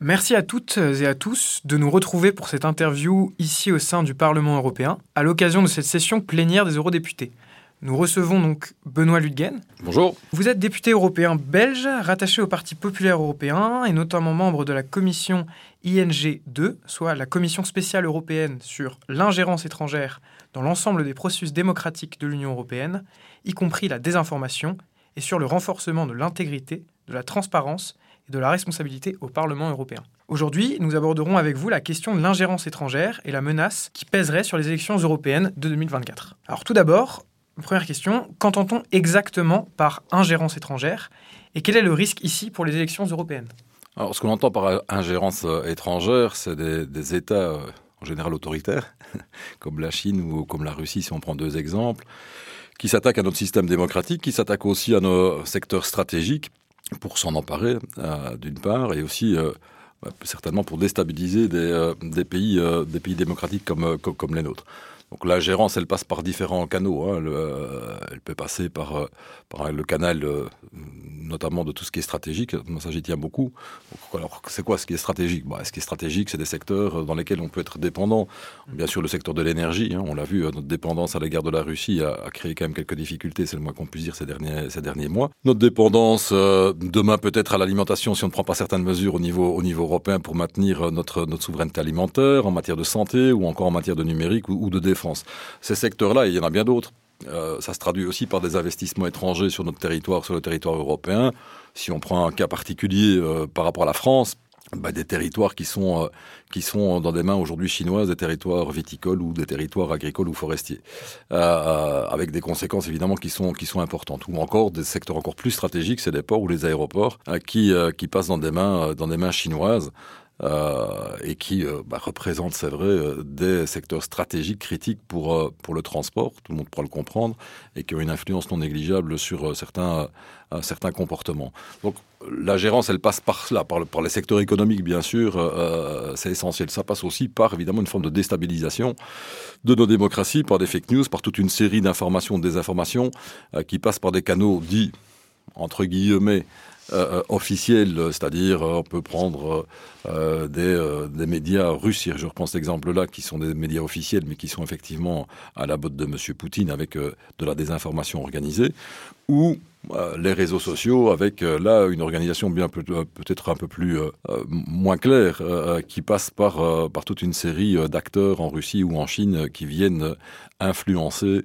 Merci à toutes et à tous de nous retrouver pour cette interview ici au sein du Parlement européen, à l'occasion de cette session plénière des eurodéputés. Nous recevons donc Benoît Ludgen. Bonjour. Vous êtes député européen belge, rattaché au Parti populaire européen et notamment membre de la commission ING 2, soit la commission spéciale européenne sur l'ingérence étrangère dans l'ensemble des processus démocratiques de l'Union européenne, y compris la désinformation, et sur le renforcement de l'intégrité, de la transparence de la responsabilité au Parlement européen. Aujourd'hui, nous aborderons avec vous la question de l'ingérence étrangère et la menace qui pèserait sur les élections européennes de 2024. Alors tout d'abord, Première question, qu'entend-on exactement par ingérence étrangère et quel est le risque ici pour les élections européennes? Alors, ce qu'on entend par ingérence euh, étrangère, c'est des, États euh, en général autoritaires, comme la Chine ou comme la Russie, si on prend deux exemples, qui s'attaquent à notre système démocratique, qui s'attaquent aussi à nos secteurs stratégiques pour s'en emparer, euh, d'une part, et aussi bah, certainement pour déstabiliser des, pays, des pays démocratiques comme les nôtres. Donc la gérance, elle passe par différents canaux. Hein. Euh, elle peut passer par, euh, le canal, euh, notamment de tout ce qui est stratégique. Moi, ça, j'y tiens beaucoup. alors, c'est quoi ce qui est stratégique? Bah, Ce qui est stratégique, c'est des secteurs dans lesquels on peut être dépendant. Bien sûr, le secteur de l'énergie. Hein, on l'a vu, notre dépendance à l'égard de la Russie a, créé quand même quelques difficultés, c'est le moins qu'on puisse dire ces derniers, mois. Notre dépendance, demain peut-être à l'alimentation, si on ne prend pas certaines mesures au niveau, au niveau européen pour maintenir notre, notre souveraineté alimentaire, en matière de santé ou encore en matière de numérique ou, ou de défense France. Ces secteurs-là, il y en a bien d'autres. Euh, ça se traduit aussi par des investissements étrangers sur notre territoire, sur le territoire européen. Si on prend un cas particulier euh, par rapport à la France, bah, des territoires qui sont, euh, qui sont dans des mains aujourd'hui chinoises, des territoires viticoles ou des territoires agricoles ou forestiers, avec des conséquences évidemment qui sont, qui sont importantes. Ou encore des secteurs encore plus stratégiques, c'est les ports ou les aéroports, qui, qui passent dans des mains, dans des mains chinoises. Euh, et qui euh, bah, représente, c'est vrai, euh, des secteurs stratégiques critiques pour, pour le transport, tout le monde pourra le comprendre, et qui ont une influence non négligeable sur certains, certains comportements. Donc la gérance, elle passe par cela, par, par les secteurs économiques, bien sûr, c'est essentiel. Ça passe aussi par, évidemment, une forme de déstabilisation de nos démocraties, par des fake news, par toute une série d'informations, de désinformations, qui passent par des canaux dits, entre guillemets, euh, officiels, c'est-à-dire on peut prendre euh, des, euh, des, médias russes, je reprends cet exemple-là, qui sont des médias officiels, mais qui sont effectivement à la botte de M. Poutine avec de la désinformation organisée, ou les réseaux sociaux avec là une organisation bien peut-être un peu plus moins claire qui passe par par toute une série d'acteurs en Russie ou en Chine qui viennent influencer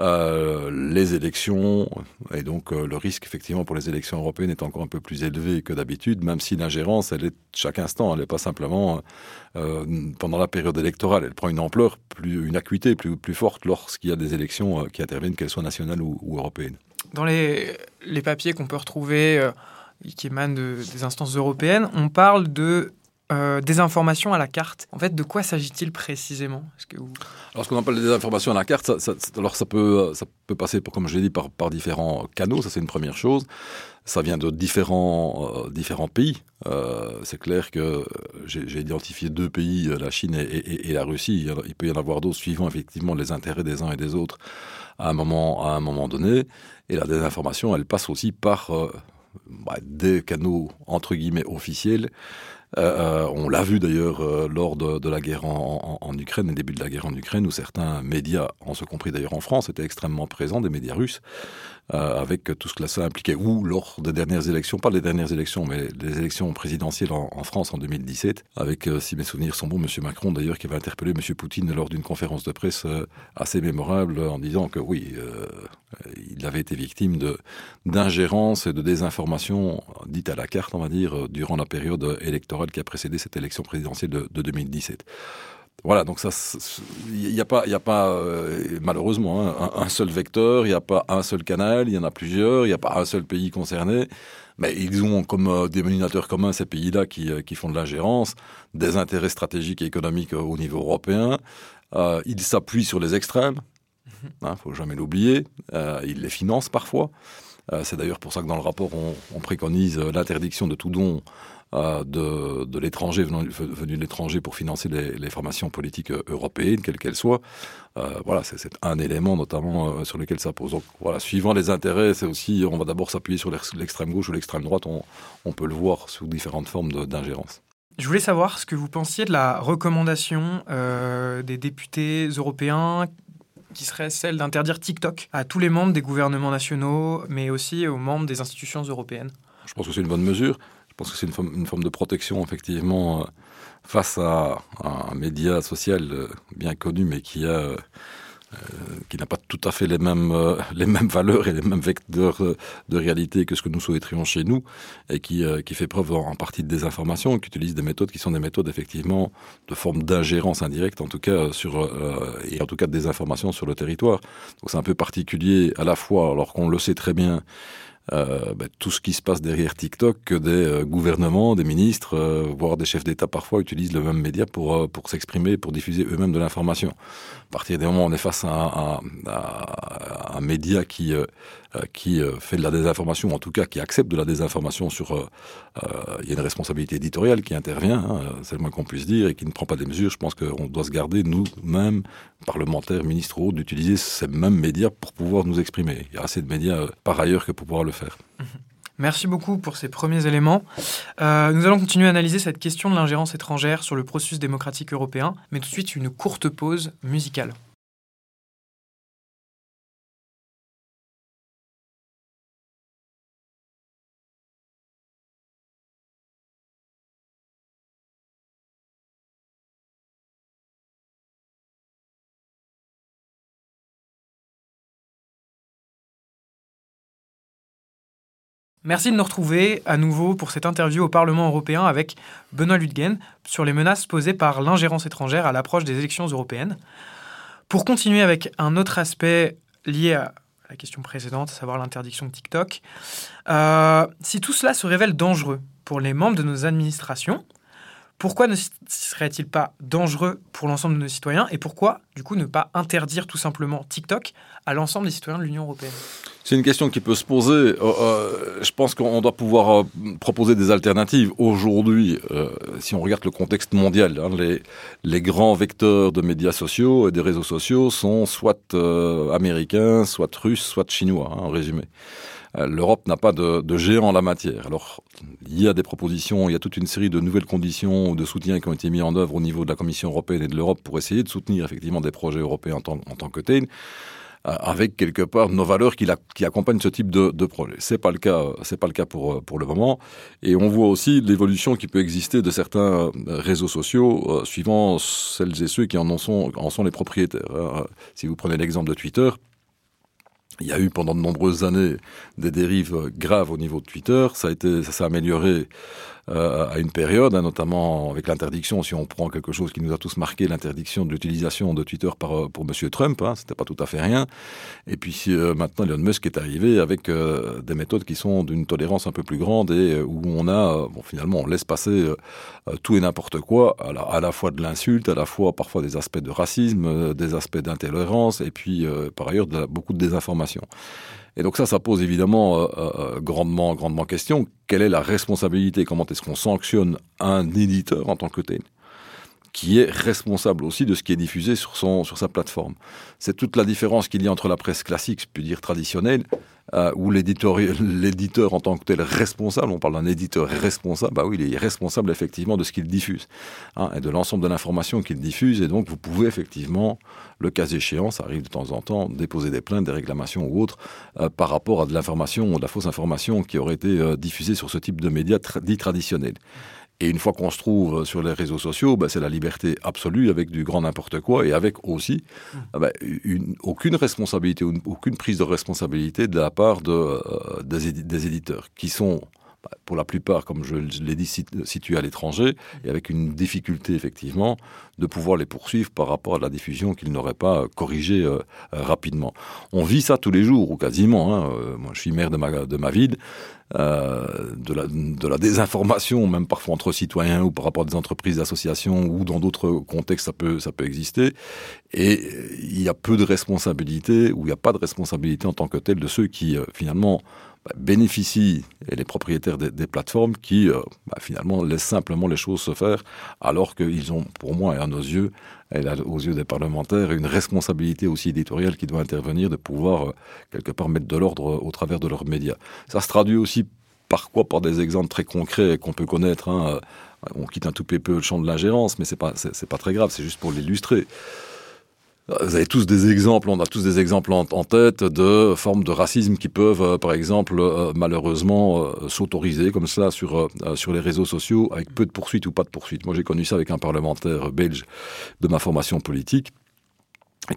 euh, les élections, et donc euh, le risque effectivement pour les élections européennes est encore un peu plus élevé que d'habitude, même si l'ingérence, elle est chaque instant, elle n'est pas simplement euh, pendant la période électorale, elle prend une ampleur, plus, une acuité plus, plus forte lorsqu'il y a des élections qui interviennent, qu'elles soient nationales ou, européennes. Dans les, les papiers qu'on peut retrouver, qui émanent des instances européennes, on parle de euh, des informations à la carte. En fait, de quoi s'agit-il précisément? Alors, ce qu'on appelle des informations à la carte, ça, alors ça peut, ça peut passer, comme je l'ai dit, par, par différents canaux. Ça, c'est une première chose. Ça vient de différents, euh, différents pays. Euh, c'est clair que j'ai identifié deux pays, la Chine et, la Russie. Il peut y en avoir d'autres suivant effectivement les intérêts des uns et des autres à un moment, à un moment donné. Et la désinformation, elle passe aussi par bah, des canaux entre guillemets officiels euh, euh, on l'a vu d'ailleurs euh, lors de, la guerre en, en, Ukraine, le début de la guerre en Ukraine, où certains médias, en ce compris d'ailleurs en France, étaient extrêmement présents, des médias russes, euh, avec tout ce que ça impliquait, ou lors des dernières élections, pas les dernières élections, mais les élections présidentielles en, France en 2017, avec, euh, si mes souvenirs sont bons, M. Macron d'ailleurs qui avait interpellé M. Poutine lors d'une conférence de presse euh, assez mémorable en disant que oui, il avait été victime d'ingérence et de désinformation dite à la carte, on va dire, durant la période électorale qui a précédé cette élection présidentielle de, de 2017. Voilà, donc ça, il n'y a pas, y a pas euh, malheureusement hein, un, seul vecteur, il n'y a pas un seul canal, il y en a plusieurs, il n'y a pas un seul pays concerné, mais ils ont comme euh, dénominateur commun ces pays-là qui, euh, qui, font de l'ingérence, des intérêts stratégiques et économiques au niveau européen. ils s'appuient sur les extrêmes, il mhm. ne hein, faut jamais l'oublier. ils les financent parfois. C'est d'ailleurs pour ça que dans le rapport, on, on préconise l'interdiction de tout don euh, de, de l'étranger venu, de l'étranger pour financer les, les, formations politiques euh, européennes, quelles qu'elles soient. Euh, voilà, c'est un élément notamment euh, sur lequel ça pose. Donc voilà, suivant les intérêts, c'est aussi, on va d'abord s'appuyer sur l'extrême gauche ou l'extrême droite. On, on, peut le voir sous différentes formes d'ingérence. Je voulais savoir ce que vous pensiez de la recommandation des députés européens qui serait celle d'interdire TikTok à tous les membres des gouvernements nationaux, mais aussi aux membres des institutions européennes. Je pense que c'est une bonne mesure. Je pense que c'est une, forme, de protection, effectivement, euh, face à, un média social euh, bien connu, mais qui a euh, qui n'a pas tout à fait les mêmes, les mêmes valeurs et les mêmes vecteurs de réalité que ce que nous souhaiterions chez nous, et qui, qui fait preuve en, partie de désinformation, qui utilise des méthodes qui sont des méthodes effectivement de forme d'ingérence indirecte, en tout cas sur et en tout cas de désinformation sur le territoire. Donc c'est un peu particulier à la fois, alors qu'on le sait très bien, euh, ben, tout ce qui se passe derrière TikTok, que des euh, gouvernements, des ministres, euh, voire des chefs d'État parfois utilisent le même média pour, pour s'exprimer, pour diffuser eux-mêmes de l'information. À partir du moment où on est face à, un média qui, qui fait de la désinformation, ou en tout cas qui accepte de la désinformation sur... il y a une responsabilité éditoriale qui intervient, hein, c'est le moins qu'on puisse dire, et qui ne prend pas des mesures. Je pense qu'on doit se garder, nous-mêmes, parlementaires, ministres ou autres, d'utiliser ces mêmes médias pour pouvoir nous exprimer. Il y a assez de médias par ailleurs que pour pouvoir le Merci beaucoup pour ces premiers éléments. Euh, nous allons continuer à analyser cette question de l'ingérence étrangère sur le processus démocratique européen, mais tout de suite une courte pause musicale. Merci de nous retrouver à nouveau pour cette interview au Parlement européen avec Benoît Ludgen sur les menaces posées par l'ingérence étrangère à l'approche des élections européennes. Pour continuer avec un autre aspect lié à la question précédente, à savoir l'interdiction de TikTok, euh, si tout cela se révèle dangereux pour les membres de nos administrations, pourquoi ne serait-il pas dangereux pour l'ensemble de nos citoyens et pourquoi, du coup, ne pas interdire tout simplement TikTok à l'ensemble des citoyens de l'Union européenne? C'est une question qui peut se poser. Euh, euh, je pense qu'on doit pouvoir euh, proposer des alternatives. Aujourd'hui, si on regarde le contexte mondial, hein, les, grands vecteurs de médias sociaux et des réseaux sociaux sont soit américains, soit russes, soit chinois, hein, en résumé. L'Europe n'a pas de, de, géant en la matière. Alors, il y a des propositions, il y a toute une série de nouvelles conditions de soutien qui ont été mis en œuvre au niveau de la Commission européenne et de l'Europe pour essayer de soutenir effectivement des projets européens en tant, que tels euh, avec quelque part nos valeurs qui, la, accompagnent ce type de, de projet. C'est pas le cas, c'est pas le cas pour pour le moment. Et on voit aussi l'évolution qui peut exister de certains réseaux sociaux euh, suivant celles et ceux qui en sont en sont les propriétaires. Hein. Si vous prenez l'exemple de Twitter, il y a eu pendant de nombreuses années des dérives graves au niveau de Twitter. Ça a été, ça s'est amélioré euh, à une période, hein, notamment avec l'interdiction, si on prend quelque chose qui nous a tous marqué, l'interdiction de l'utilisation de Twitter par, euh, pour Monsieur Trump, hein, c'était pas tout à fait rien. Et puis euh, maintenant, Elon Musk est arrivé avec euh, des méthodes qui sont d'une tolérance un peu plus grande et où on a, bon, finalement, on laisse passer tout et n'importe quoi, à la, à la, fois de l'insulte, à la fois parfois des aspects de racisme, des aspects d'intolérance, et puis par ailleurs de beaucoup de désinformation. Et donc ça, ça pose évidemment euh, euh, grandement, grandement question. Quelle est la responsabilité? Comment est-ce qu'on sanctionne un éditeur en tant que tel? Qui est responsable aussi de ce qui est diffusé sur, son, sur sa plateforme. C'est toute la différence qu'il y a entre la presse classique, je puis dire traditionnelle, euh, où l'éditeur en tant que tel responsable, on parle d'un éditeur responsable, bah oui, il est responsable effectivement de ce qu'il diffuse, hein, et de l'ensemble de l'information qu'il diffuse, et donc vous pouvez effectivement, le cas échéant, ça arrive de temps en temps, déposer des plaintes, des réclamations ou autres, euh, par rapport à de l'information ou de la fausse information qui aurait été euh, diffusée sur ce type de médias dits traditionnels. Et une fois qu'on se trouve sur les réseaux sociaux, bah, c'est la liberté absolue avec du grand n'importe quoi et avec aussi ah bah, une, aucune responsabilité, aucune prise de responsabilité de la part euh, des, éditeurs qui sont pour la plupart, comme je l'ai dit, situés à l'étranger, et avec une difficulté effectivement de pouvoir les poursuivre par rapport à la diffusion qu'ils n'auraient pas euh, corrigée euh, euh, rapidement. On vit ça tous les jours, ou quasiment. Hein. moi, je suis maire de ma, ville. De, la, désinformation, même parfois entre citoyens ou par rapport à des entreprises, associations ou dans d'autres contextes, ça peut, ça peut exister. Et il y a peu de responsabilité, ou il n'y a pas de responsabilité en tant que telle de ceux qui, finalement, bah, bénéficient, et les propriétaires des, plateformes qui, euh, bah, finalement, laissent simplement les choses se faire, alors qu'ils ont, pour moi et à nos yeux, et aux yeux des parlementaires, une responsabilité aussi éditoriale qui doit intervenir de pouvoir, euh, quelque part, mettre de l'ordre au travers de leurs médias. Ça se traduit aussi par quoi Par des exemples très concrets qu'on peut connaître. Hein. On quitte un tout petit peu le champ de l'ingérence, mais c'est pas, c'est pas très grave, c'est juste pour l'illustrer. Vous avez tous des exemples, on a tous des exemples en, tête de formes de racisme qui peuvent, euh, par exemple, euh, malheureusement, euh, s'autoriser comme cela sur, sur les réseaux sociaux avec peu de poursuites ou pas de poursuites. Moi, j'ai connu ça avec un parlementaire belge de ma formation politique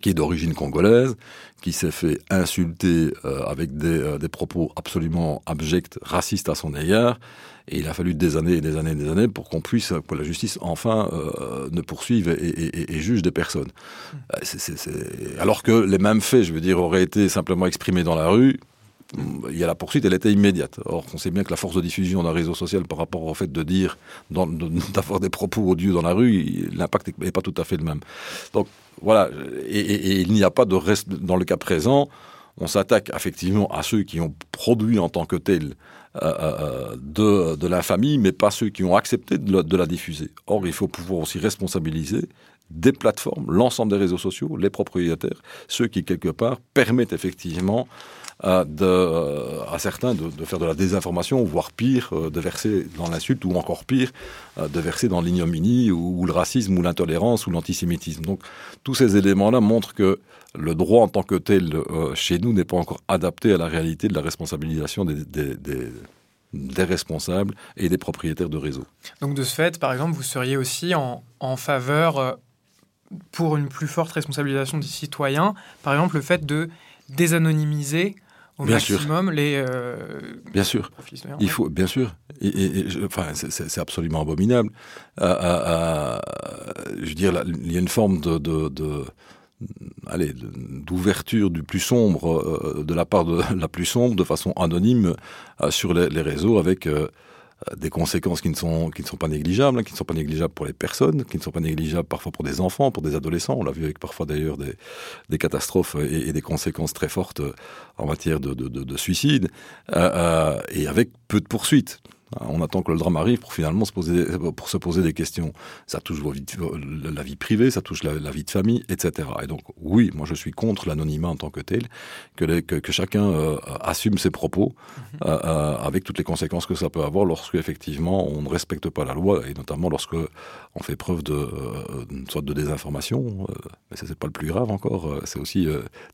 qui est d'origine congolaise, qui s'est fait insulter avec des, des propos absolument abjects, racistes à son égard, et il a fallu des années et des années et des années pour qu'on puisse, que la justice enfin euh, ne poursuive et, juge des personnes. Euh, alors que les mêmes faits, je veux dire, auraient été simplement exprimés dans la rue, il y a la poursuite, elle était immédiate. Or, on sait bien que la force de diffusion d'un réseau social par rapport au fait de dire, d'avoir des propos odieux dans la rue, l'impact n'est pas tout à fait le même. Donc, voilà. Et, il n'y a pas de reste, dans le cas présent, on s'attaque effectivement à ceux qui ont produit en tant que tels euh, euh, de, de l'infamie, mais pas ceux qui ont accepté de la, diffuser. Or, il faut pouvoir aussi responsabiliser des plateformes, l'ensemble des réseaux sociaux, les propriétaires, ceux qui, quelque part, permettent effectivement euh, de, à certains de, faire de la désinformation, voire pire, de verser dans l'insulte, ou encore pire, de verser dans l'ignominie, ou, le racisme, ou l'intolérance, ou l'antisémitisme. Donc tous ces éléments-là montrent que le droit en tant que tel euh, chez nous n'est pas encore adapté à la réalité de la responsabilisation des, responsables et des propriétaires de réseaux. Donc de ce fait, par exemple, vous seriez aussi en, faveur, euh, pour une plus forte responsabilisation des citoyens, par exemple le fait de désanonymiser au maximum les. Euh, bien sûr. Il faut, bien sûr. Et, enfin, c'est absolument abominable. je veux dire, il y a une forme de, de allez, d'ouverture du plus sombre euh, de la part de la plus sombre de façon anonyme euh, sur les, réseaux avec euh, des conséquences qui ne sont pas négligeables, hein, qui ne sont pas négligeables pour les personnes, qui ne sont pas négligeables parfois pour des enfants, pour des adolescents. On l'a vu avec parfois d'ailleurs des, catastrophes et, des conséquences très fortes en matière de, de, de suicide, et avec peu de poursuites. On attend que le drame arrive pour finalement se poser, pour se poser des questions. Ça touche la vie privée, ça touche la, vie de famille, etc. Et donc, oui, moi je suis contre l'anonymat en tant que tel, que, que, chacun euh, assume ses propos, mhm. euh, euh, avec toutes les conséquences que ça peut avoir lorsque effectivement on ne respecte pas la loi, et notamment lorsque on fait preuve de sorte de désinformation. mais ce n'est pas le plus grave encore, c'est aussi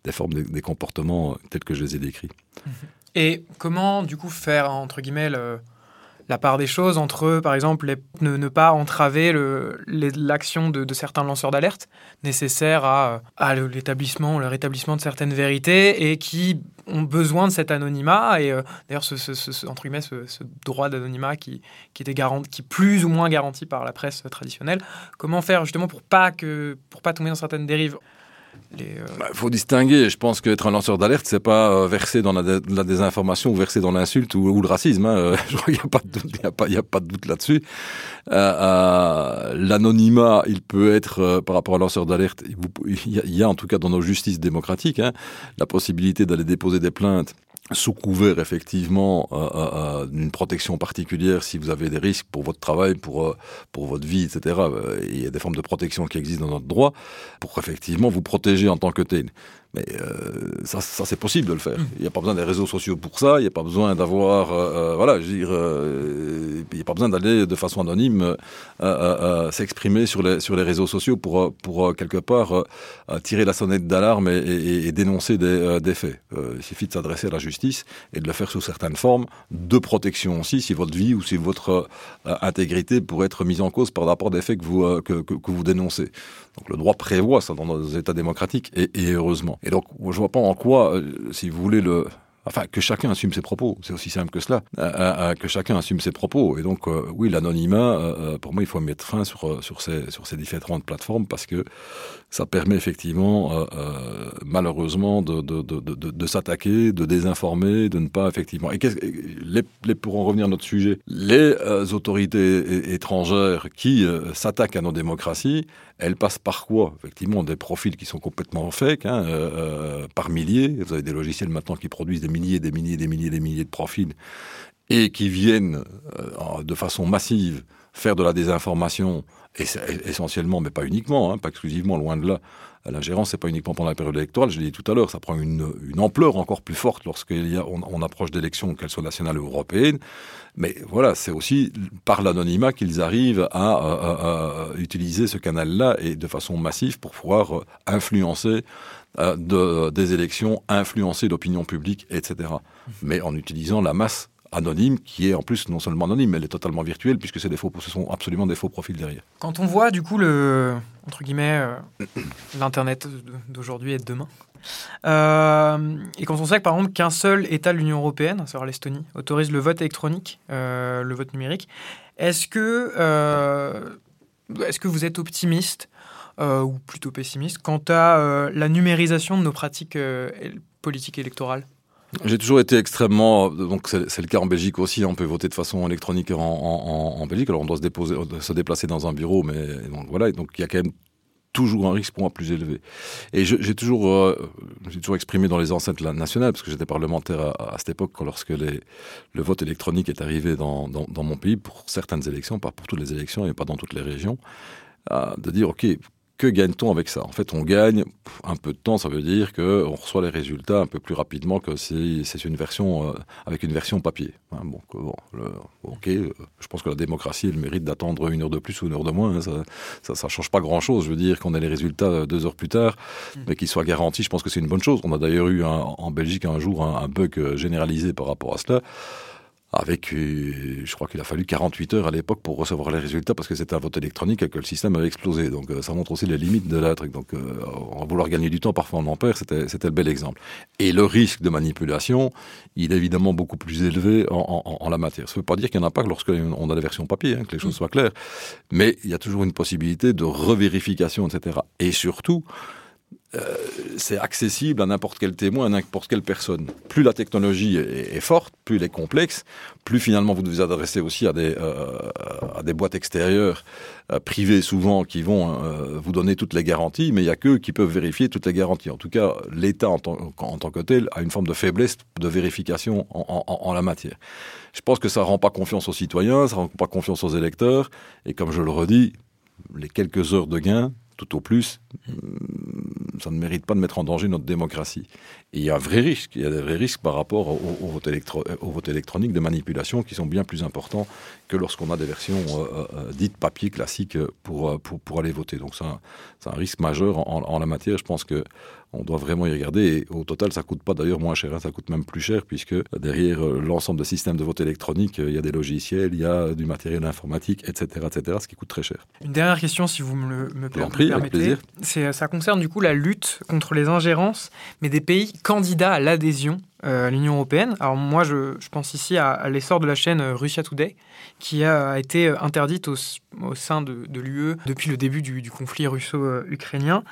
des formes, des, comportements tels que je les ai décrits. Et comment, du coup, faire, entre guillemets, le la part des choses entre, par exemple, ne, pas entraver l'action de, certains lanceurs d'alerte nécessaires à, l'établissement, le rétablissement de certaines vérités et qui ont besoin de cet anonymat et euh, d'ailleurs ce, entre guillemets ce, droit d'anonymat qui, était garanti, qui plus ou moins garanti par la presse traditionnelle. Comment faire justement pour pas que pour pas tomber dans certaines dérives il euh, bah, faut distinguer. Je pense qu'être un lanceur d'alerte, c'est pas euh, verser dans la, désinformation ou verser dans l'insulte ou, le racisme. Hein. Il n'y a pas de doute, a pas, a pas de doute là-dessus. Euh, L'anonymat, il peut être par rapport à lanceur d'alerte. Il, y a en tout cas dans nos justices démocratiques hein, la possibilité d'aller déposer des plaintes sous couvert effectivement euh, euh, euh, d'une protection particulière si vous avez des risques pour votre travail, pour pour votre vie, etc. Il y a des formes de protection qui existent dans notre droit pour effectivement vous protéger en tant que tel. Mais euh, ça, ça c'est possible de le faire. Il n'y a pas besoin des réseaux sociaux pour ça. Il n'y a pas besoin d'avoir, euh, euh, voilà, je veux dire, il n'y a pas besoin d'aller de façon anonyme s'exprimer sur les sur les réseaux sociaux pour pour quelque part tirer la sonnette d'alarme et, et, et, dénoncer des, des faits. il suffit de s'adresser à la justice et de le faire sous certaines formes de protection aussi, si votre vie ou si votre intégrité pourrait être mise en cause par rapport à des faits que vous que, que, que vous dénoncez. Donc le droit prévoit ça dans nos États démocratiques et, et heureusement. Et donc je vois pas en quoi, euh, si vous voulez le Enfin, que chacun assume ses propos, c'est aussi simple que cela. Euh, euh, que chacun assume ses propos. Et donc, oui, l'anonymat, pour moi, il faut mettre fin sur, ces, différentes plateformes parce que ça permet effectivement, malheureusement, de, s'attaquer, de désinformer, de ne pas effectivement. Et les, pour en revenir à notre sujet, les autorités étrangères qui s'attaquent à nos démocraties, elle passe par quoi? Effectivement, des profils qui sont complètement fake, hein, euh, euh, par milliers. Vous avez des logiciels maintenant qui produisent des milliers, des milliers, des milliers, des milliers de profils et qui viennent euh, de façon massive faire de la désinformation, essentiellement, mais pas uniquement, hein, pas exclusivement, loin de là, l'ingérence, c'est pas uniquement pendant la période électorale, je l'ai dit tout à l'heure, ça prend une, ampleur encore plus forte lorsqu'on on, approche d'élections, qu'elles soient nationales ou européennes. Mais voilà, c'est aussi par l'anonymat qu'ils arrivent à, utiliser ce canal-là et de façon massive pour pouvoir euh, influencer euh, de, des élections, influencer l'opinion publique, etc. Mais en utilisant la masse anonyme, qui est en plus non seulement anonyme, mais elle est totalement virtuelle, puisque c'est des faux, ce sont absolument des faux profils derrière. Quand on voit du coup le entre guillemets euh, l'internet d'aujourd'hui et de demain, euh, et quand on sait que par exemple qu'un seul État de l'Union européenne, à savoir l'Estonie, autorise le vote électronique, euh, le vote numérique, est-ce que est-ce que vous êtes optimiste ou plutôt pessimiste quant à la numérisation de nos pratiques politiques électorales? J'ai toujours été extrêmement. Donc, c'est le cas en Belgique aussi. On peut voter de façon électronique en, Belgique. Alors, on doit se, déposer, se déplacer dans un bureau, mais voilà. Donc, il y a quand même toujours un risque pour moi plus élevé. Et j'ai toujours, euh, j'ai toujours exprimé dans les enceintes nationales, parce que j'étais parlementaire à, cette époque, lorsque le vote électronique est arrivé dans, mon pays, pour certaines élections, pas pour toutes les élections et pas dans toutes les régions, euh, de dire, OK, que gagne-t-on avec ça? En fait, on gagne un peu de temps, ça veut dire qu'on reçoit les résultats un peu plus rapidement que si c'est une version euh, avec une version papier. Hein, bon, bon ok, euh, je pense que la démocratie le mérite d'attendre une heure de plus ou une heure de moins. Hein, ça, ça, change pas grand-chose. Je veux dire qu'on ait les résultats euh, deux heures plus tard, mm. mais qu'ils soient garantis. Je pense que c'est une bonne chose. On a d'ailleurs eu en Belgique un jour un bug généralisé par rapport à cela avec, euh, je crois qu'il a fallu 48 heures à l'époque pour recevoir les résultats parce que c'était un vote électronique et que le système avait explosé. Donc euh, ça montre aussi les limites de la truc. Donc euh, en vouloir gagner du temps, parfois on en perd, c'était, c'était le bel exemple. Et le risque de manipulation, il est évidemment beaucoup plus élevé en, en, en la matière. Ça ne veut pas dire qu'il n'y en a pas lorsqu'on a la version papier, hein, que les choses soient claires. Mais il y a toujours une possibilité de revérification, etc. Et surtout, euh, c'est accessible à n'importe quel témoin, à n'importe quelle personne. Plus la technologie est, forte, plus elle est complexe, plus finalement vous devez adresser aussi à des, euh, boîtes extérieures, euh, privées souvent, qui vont vous donner toutes les garanties, mais il n'y a qu'eux qui peuvent vérifier toutes les garanties. En tout cas, l'État en, tant que tel a une forme de faiblesse de vérification en, en, en la matière. Je pense que ça ne rend pas confiance aux citoyens, ça ne rend pas confiance aux électeurs, et comme je le redis, les quelques heures de gain, tout au plus, ça ne mérite pas de mettre en danger notre démocratie. Et il y a un vrai risque, il y a des vrais risques par rapport au, vote, au vote, électronique de manipulation qui sont bien plus importants que lorsqu'on a des versions euh, euh, dites papier classiques pour, pour, pour, aller voter. Donc c'est un, un, risque majeur en, en, la matière. Je pense que on doit vraiment y regarder. Et au total, ça coûte pas d'ailleurs moins cher, hein, ça coûte même plus cher, puisque derrière euh, l'ensemble des systèmes de vote électronique, il y a des logiciels, il y a du matériel informatique, etc., etc., ce qui coûte très cher. Une dernière question, si vous me le me permettez. Ça concerne du coup la lutte contre les ingérences, mais des pays candidats à l'adhésion euh, à l'Union européenne. Alors moi, je, pense ici à, l'essor de la chaîne euh, Russia Today, qui a été interdite au, sein de, l'UE depuis le début du, conflit russo-ukrainien,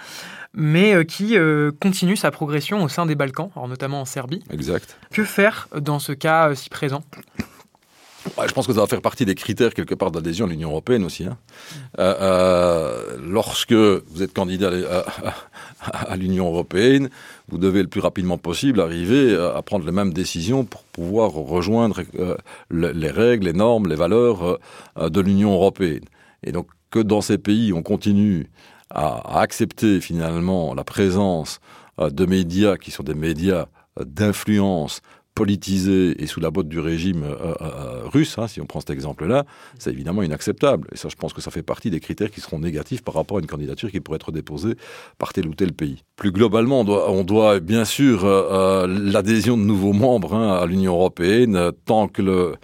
mais euh, qui continue sa progression au sein des Balkans, alors notamment en Serbie. Exact. Que faire dans ce cas si présent? Je pense que ça va faire partie des critères quelque part d'adhésion à l'Union européenne aussi. Hein. Euh, euh, lorsque vous êtes candidat à, l'Union européenne, vous devez le plus rapidement possible arriver à prendre les mêmes décisions pour pouvoir rejoindre euh, les règles, les normes, les valeurs de l'Union européenne. Et donc que dans ces pays, on continue à accepter finalement la présence de médias qui sont des médias d'influence politisé et sous la botte du régime euh, euh, euh, russe, hein, si on prend cet exemple-là, c'est évidemment inacceptable. Et ça, je pense que ça fait partie des critères qui seront négatifs par rapport à une candidature qui pourrait être déposée par tel ou tel pays. Plus globalement, on doit, bien sûr l'adhésion de nouveaux membres hein, à l'Union européenne tant que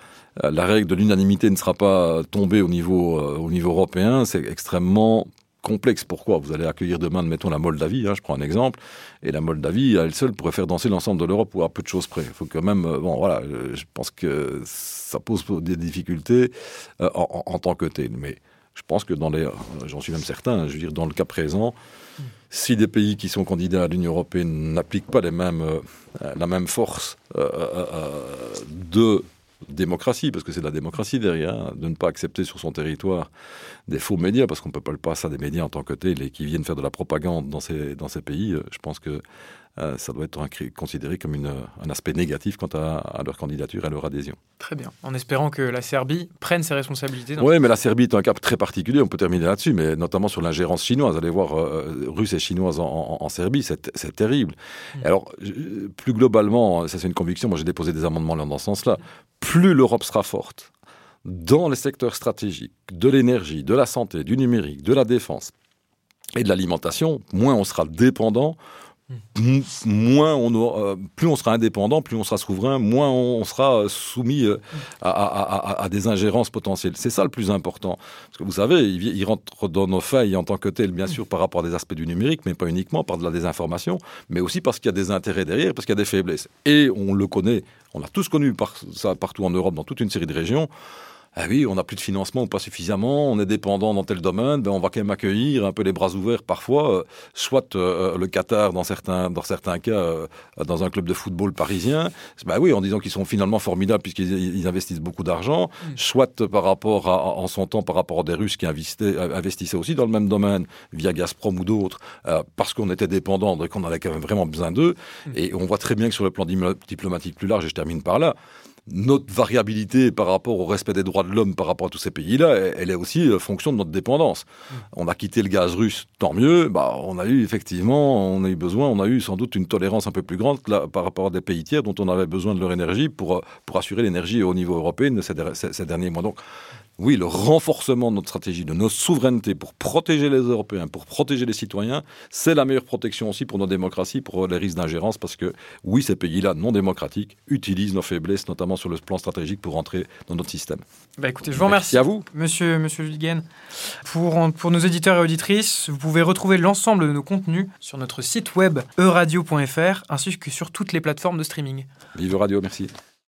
la règle de l'unanimité ne sera pas tombée au niveau européen, c'est extrêmement complexe. Pourquoi? Vous allez accueillir demain, mettons, la Moldavie, hein, je prends un exemple, et la Moldavie, elle seule, pourrait faire danser l'ensemble de l'Europe ou à peu de choses près. Il faut quand même, euh, bon, voilà, euh, je pense que ça pose des difficultés euh, en, tant que tel. Mais je pense que dans les, j'en suis même certain, je veux dire, dans le cas présent, si des pays qui sont candidats à l'Union européenne n'appliquent pas les mêmes, la même force de démocratie, parce que c'est la démocratie derrière, hein, de ne pas accepter sur son territoire des faux médias, parce qu'on ne peut pas le passer à des médias en tant que tels et qui viennent faire de la propagande dans ces, dans ces pays. Euh, je pense que euh, ça doit être considéré comme une, un aspect négatif quant à, leur candidature et à leur adhésion. Très bien, en espérant que la Serbie prenne ses responsabilités. Oui, mais la Serbie est un cas très particulier, on peut terminer là-dessus, mais notamment sur l'ingérence chinoise. Allez voir euh, russes et chinoise en, Serbie, c'est terrible. Mm. Alors, plus globalement, ça c'est une conviction, moi j'ai déposé des amendements dans ce sens-là, plus l'Europe sera forte dans les secteurs stratégiques de l'énergie, de la santé, du numérique, de la défense et de l'alimentation, moins on sera dépendant moins on euh, plus on sera indépendant, plus on sera souverain, moins on, sera euh, soumis euh, à, des ingérences potentielles. C'est ça le plus important. Parce que vous savez, il, rentre dans nos failles en tant que tel, bien sûr, par rapport à des aspects du numérique, mais pas uniquement par de la désinformation, mais aussi parce qu'il y a des intérêts derrière, parce qu'il y a des faiblesses. Et on le connaît, on a tous connu par, ça partout en Europe, dans toute une série de régions ah oui, on n'a plus de financement ou pas suffisamment, on est dépendant dans tel domaine, ben on va quand même accueillir un peu les bras ouverts parfois, euh, soit euh, euh, le Qatar dans certains, dans certains cas, dans un club de football parisien, ben oui, en disant qu'ils sont finalement formidables puisqu'ils investissent beaucoup d'argent, mm. soit par rapport à, en son temps, par rapport à des Russes qui investissaient, aussi dans le même domaine, via Gazprom ou d'autres, parce qu'on était dépendant et qu'on avait quand même vraiment besoin d'eux. Mm. Et on voit très bien que sur le plan diplomatique plus large, et je termine par là, notre variabilité par rapport au respect des droits de l'homme par rapport à tous ces pays-là, elle est aussi euh, fonction de notre dépendance. Mm. On a quitté le gaz russe, tant mieux. Bah, on a eu effectivement, on a eu besoin, on a eu sans doute une tolérance un peu plus grande par rapport à des pays tiers dont on avait besoin de leur énergie pour, euh, pour assurer l'énergie au niveau européen ces, ces derniers mois. Donc, oui, le renforcement de notre stratégie, de nos souverainetés pour protéger les Européens, pour protéger les citoyens, c'est la meilleure protection aussi pour nos démocraties, pour les risques d'ingérence, parce que oui, ces pays-là non démocratiques utilisent nos faiblesses, notamment sur le plan stratégique, pour entrer dans notre système. Bah écoutez, je vous remercie. Merci à vous. Monsieur, monsieur Pour, pour nos éditeurs et auditrices, vous pouvez retrouver l'ensemble de nos contenus sur notre site web euradio.fr ainsi que sur toutes les plateformes de streaming. Vive Radio, merci.